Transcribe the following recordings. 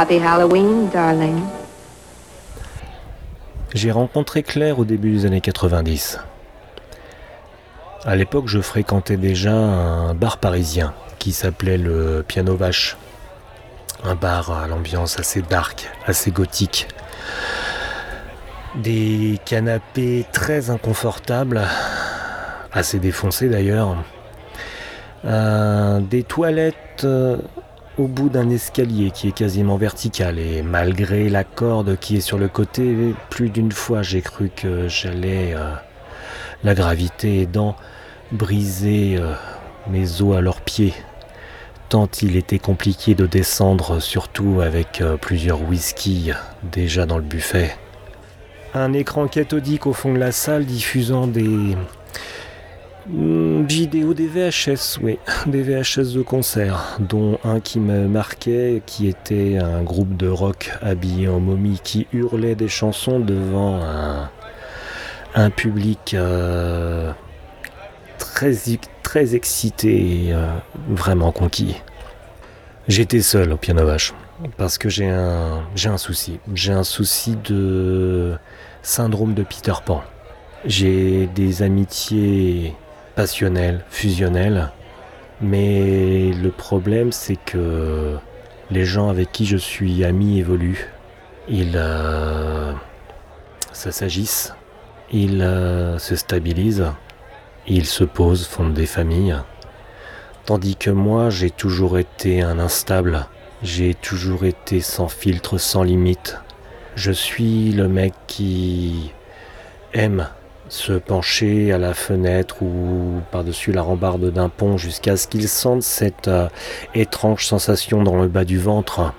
Happy Halloween, darling. J'ai rencontré Claire au début des années 90. À l'époque, je fréquentais déjà un bar parisien qui s'appelait le Piano Vache. Un bar à l'ambiance assez dark, assez gothique. Des canapés très inconfortables, assez défoncés d'ailleurs. Euh, des toilettes euh, au bout d'un escalier qui est quasiment vertical et malgré la corde qui est sur le côté, plus d'une fois j'ai cru que j'allais, euh, la gravité aidant, briser euh, mes os à leurs pieds, tant il était compliqué de descendre, surtout avec euh, plusieurs whisky déjà dans le buffet. Un écran cathodique au fond de la salle diffusant des vidéo des VHS, oui, des VHS de concert, dont un qui me marquait, qui était un groupe de rock habillé en momie qui hurlait des chansons devant un, un public euh, très, très excité et euh, vraiment conquis. J'étais seul au piano vache parce que j'ai un, j'ai un souci. J'ai un souci de syndrome de Peter Pan. J'ai des amitiés passionnel, fusionnel. Mais le problème, c'est que les gens avec qui je suis ami évoluent. Ils euh, s'agissent, ils euh, se stabilisent, ils se posent, fondent des familles. Tandis que moi, j'ai toujours été un instable. J'ai toujours été sans filtre, sans limite. Je suis le mec qui aime se pencher à la fenêtre ou par-dessus la rambarde d'un pont jusqu'à ce qu'il sente cette euh, étrange sensation dans le bas du ventre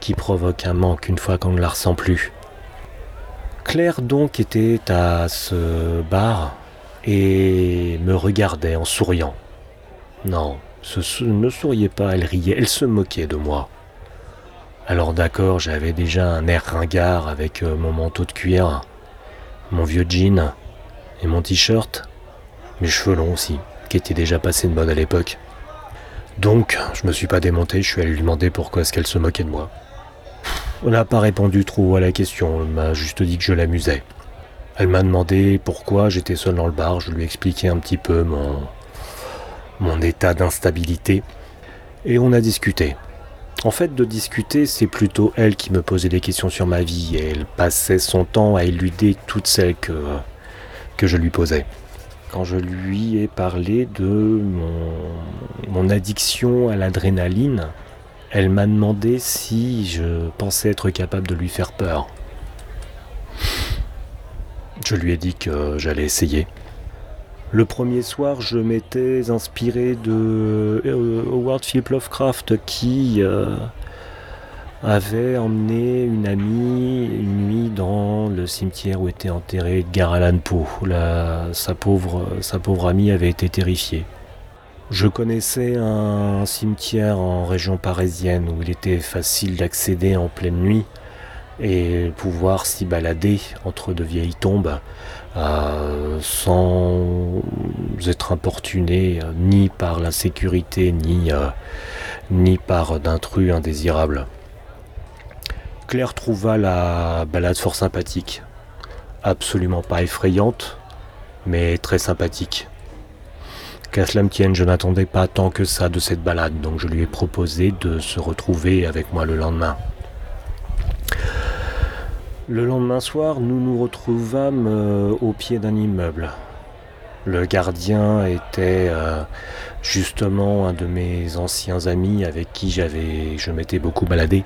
qui provoque un manque une fois qu'on ne la ressent plus. Claire donc était à ce bar et me regardait en souriant. Non, ne souriait pas, elle riait, elle se moquait de moi. Alors d'accord, j'avais déjà un air ringard avec euh, mon manteau de cuir, mon vieux jean, et mon t-shirt, mes cheveux longs aussi, qui étaient déjà passés de mode à l'époque. Donc, je me suis pas démonté, je suis allé lui demander pourquoi est-ce qu'elle se moquait de moi. On n'a pas répondu trop à la question, elle m'a juste dit que je l'amusais. Elle m'a demandé pourquoi j'étais seul dans le bar, je lui ai expliqué un petit peu mon, mon état d'instabilité, et on a discuté. En fait, de discuter, c'est plutôt elle qui me posait des questions sur ma vie, et elle passait son temps à éluder toutes celles que, que je lui posais. Quand je lui ai parlé de mon, addiction à l'adrénaline, elle m'a demandé si je pensais être capable de lui faire peur. Je lui ai dit que j'allais essayer. Le premier soir, je m'étais inspiré de euh, Howard Philip Lovecraft qui euh, avait emmené une amie une nuit dans le cimetière où était enterré Edgar Allan Poe. sa, pauvre, amie avait été terrifiée. Je connaissais un cimetière en région parisienne où il était facile d'accéder en pleine nuit et pouvoir s'y balader entre de vieilles tombes euh, sans être importuné euh, ni par l'insécurité ni, euh, ni par d'intrus indésirables. Claire trouva la balade fort sympathique. Absolument pas effrayante, mais très sympathique. Qu'à cela me tienne, je n'attendais pas tant que ça de cette balade, donc je lui ai proposé de se retrouver avec moi le lendemain. Le lendemain soir, nous nous retrouvâmes euh, au pied d'un immeuble. Le gardien était euh, justement un de mes anciens amis avec qui j'avais, je m'étais beaucoup baladé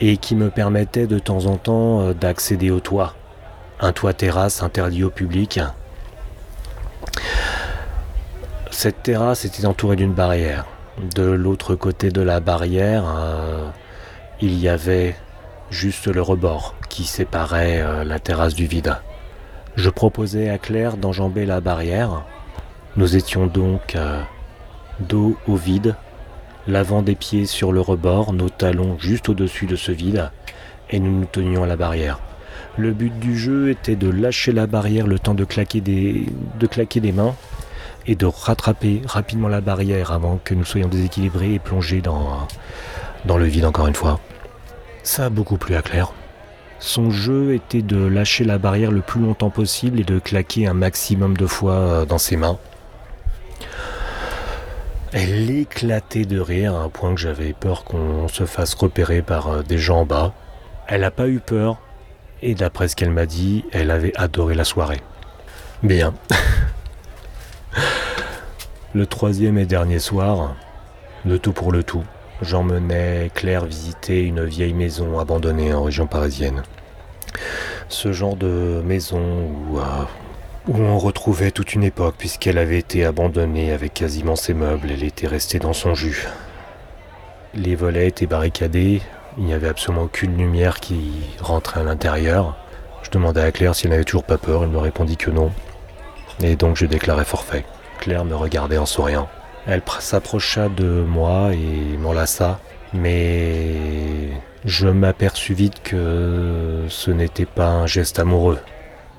et qui me permettait de temps en temps euh, d'accéder au toit. Un toit terrasse interdit au public. Cette terrasse était entourée d'une barrière. De l'autre côté de la barrière, euh, il y avait juste le rebord qui séparait la terrasse du vide. Je proposais à Claire d'enjamber la barrière. Nous étions donc euh, dos au vide, l'avant des pieds sur le rebord, nos talons juste au-dessus de ce vide, et nous nous tenions à la barrière. Le but du jeu était de lâcher la barrière le temps de claquer des, mains et de rattraper rapidement la barrière avant que nous soyons déséquilibrés et plongés dans le vide encore une fois. Ça a beaucoup plu à Claire. Son jeu était de lâcher la barrière le plus longtemps possible et de claquer un maximum de fois euh, dans ses mains. Elle éclatait de rire à un point que j'avais peur qu'on se fasse repérer par euh, des gens en bas. Elle n'a pas eu peur et d'après ce qu'elle m'a dit, elle avait adoré la soirée. Bien. le troisième et dernier soir, le tout pour le tout, j'emmenais Claire visiter une vieille maison abandonnée en région parisienne. Ce genre de maison où, euh, où on retrouvait toute une époque puisqu'elle avait été abandonnée avec quasiment ses meubles, elle était restée dans son jus. Les volets étaient barricadés, il n'y avait absolument aucune lumière qui rentrait à l'intérieur. Je demandais à Claire si elle n'avait toujours pas peur, elle me répondit que non. Et donc je déclarais forfait. Claire me regardait en souriant. Elle pr- s'approcha de moi et m'enlaça, mais je m'aperçus vite que ce n'était pas un geste amoureux.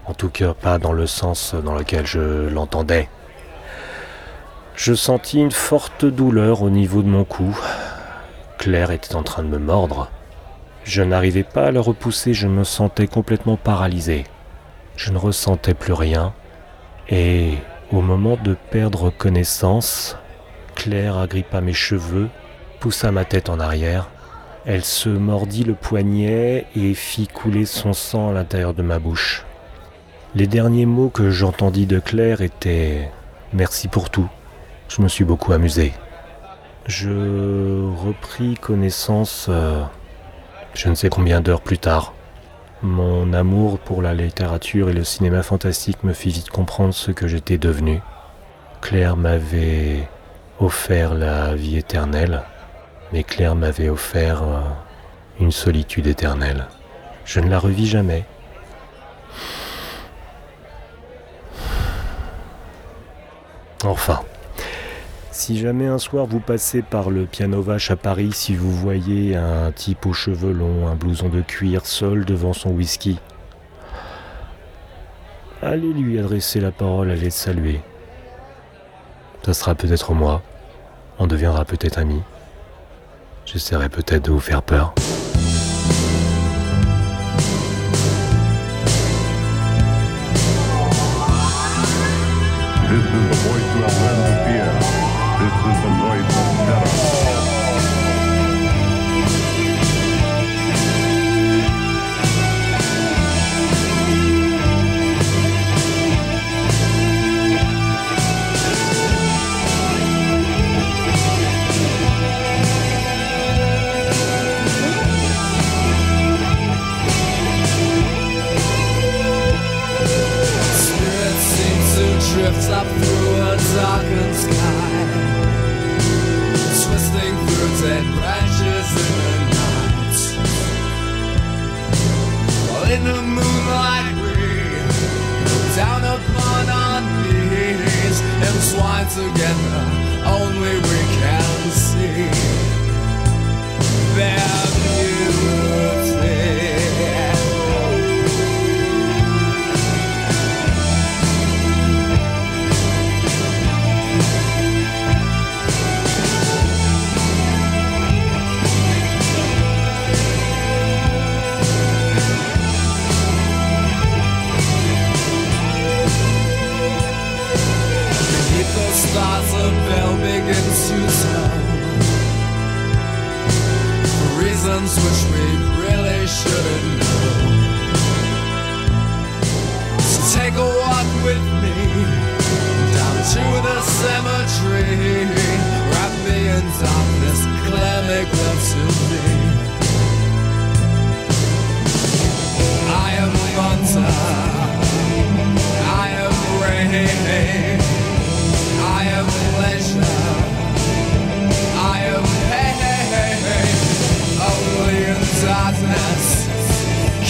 En tout cas, pas dans le sens dans lequel je l'entendais. Je sentis une forte douleur au niveau de mon cou. Claire était en train de me mordre. Je n'arrivais pas à la repousser, je me sentais complètement paralysé. Je ne ressentais plus rien. Et au moment de perdre connaissance, Claire agrippa mes cheveux, poussa ma tête en arrière. Elle se mordit le poignet et fit couler son sang à l'intérieur de ma bouche. Les derniers mots que j'entendis de Claire étaient Merci pour tout. Je me suis beaucoup amusé. Je repris connaissance euh, je ne sais combien d'heures plus tard. Mon amour pour la littérature et le cinéma fantastique me fit vite comprendre ce que j'étais devenu. Claire m'avait offert la vie éternelle, mais Claire m'avait offert euh, une solitude éternelle. Je ne la revis jamais. Enfin, si jamais un soir vous passez par le piano vache à Paris, si vous voyez un type aux cheveux longs, un blouson de cuir seul devant son whisky, allez lui adresser la parole, allez le saluer. Ça sera peut-être moi, on deviendra peut-être amis. J'essaierai peut-être de vous faire peur.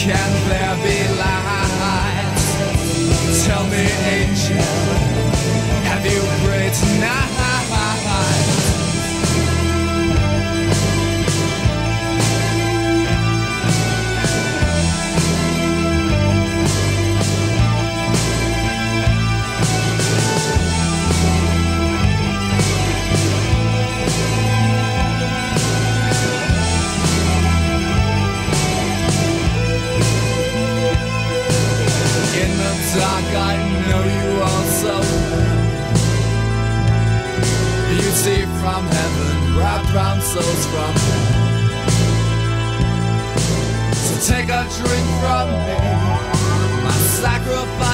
can there be souls from me. So take a drink from me, my sacrifice.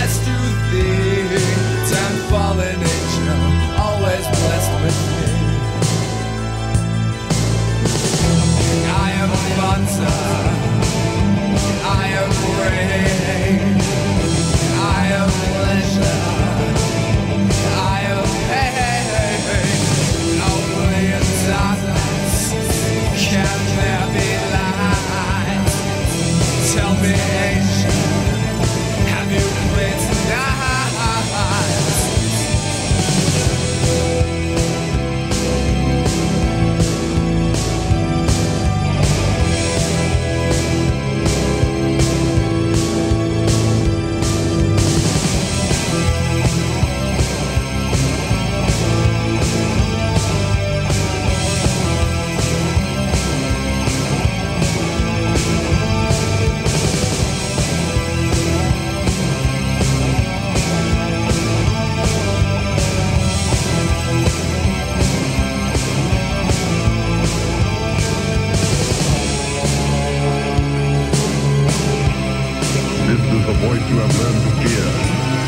voice you have learned to fear.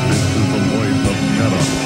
This is the voice of terror.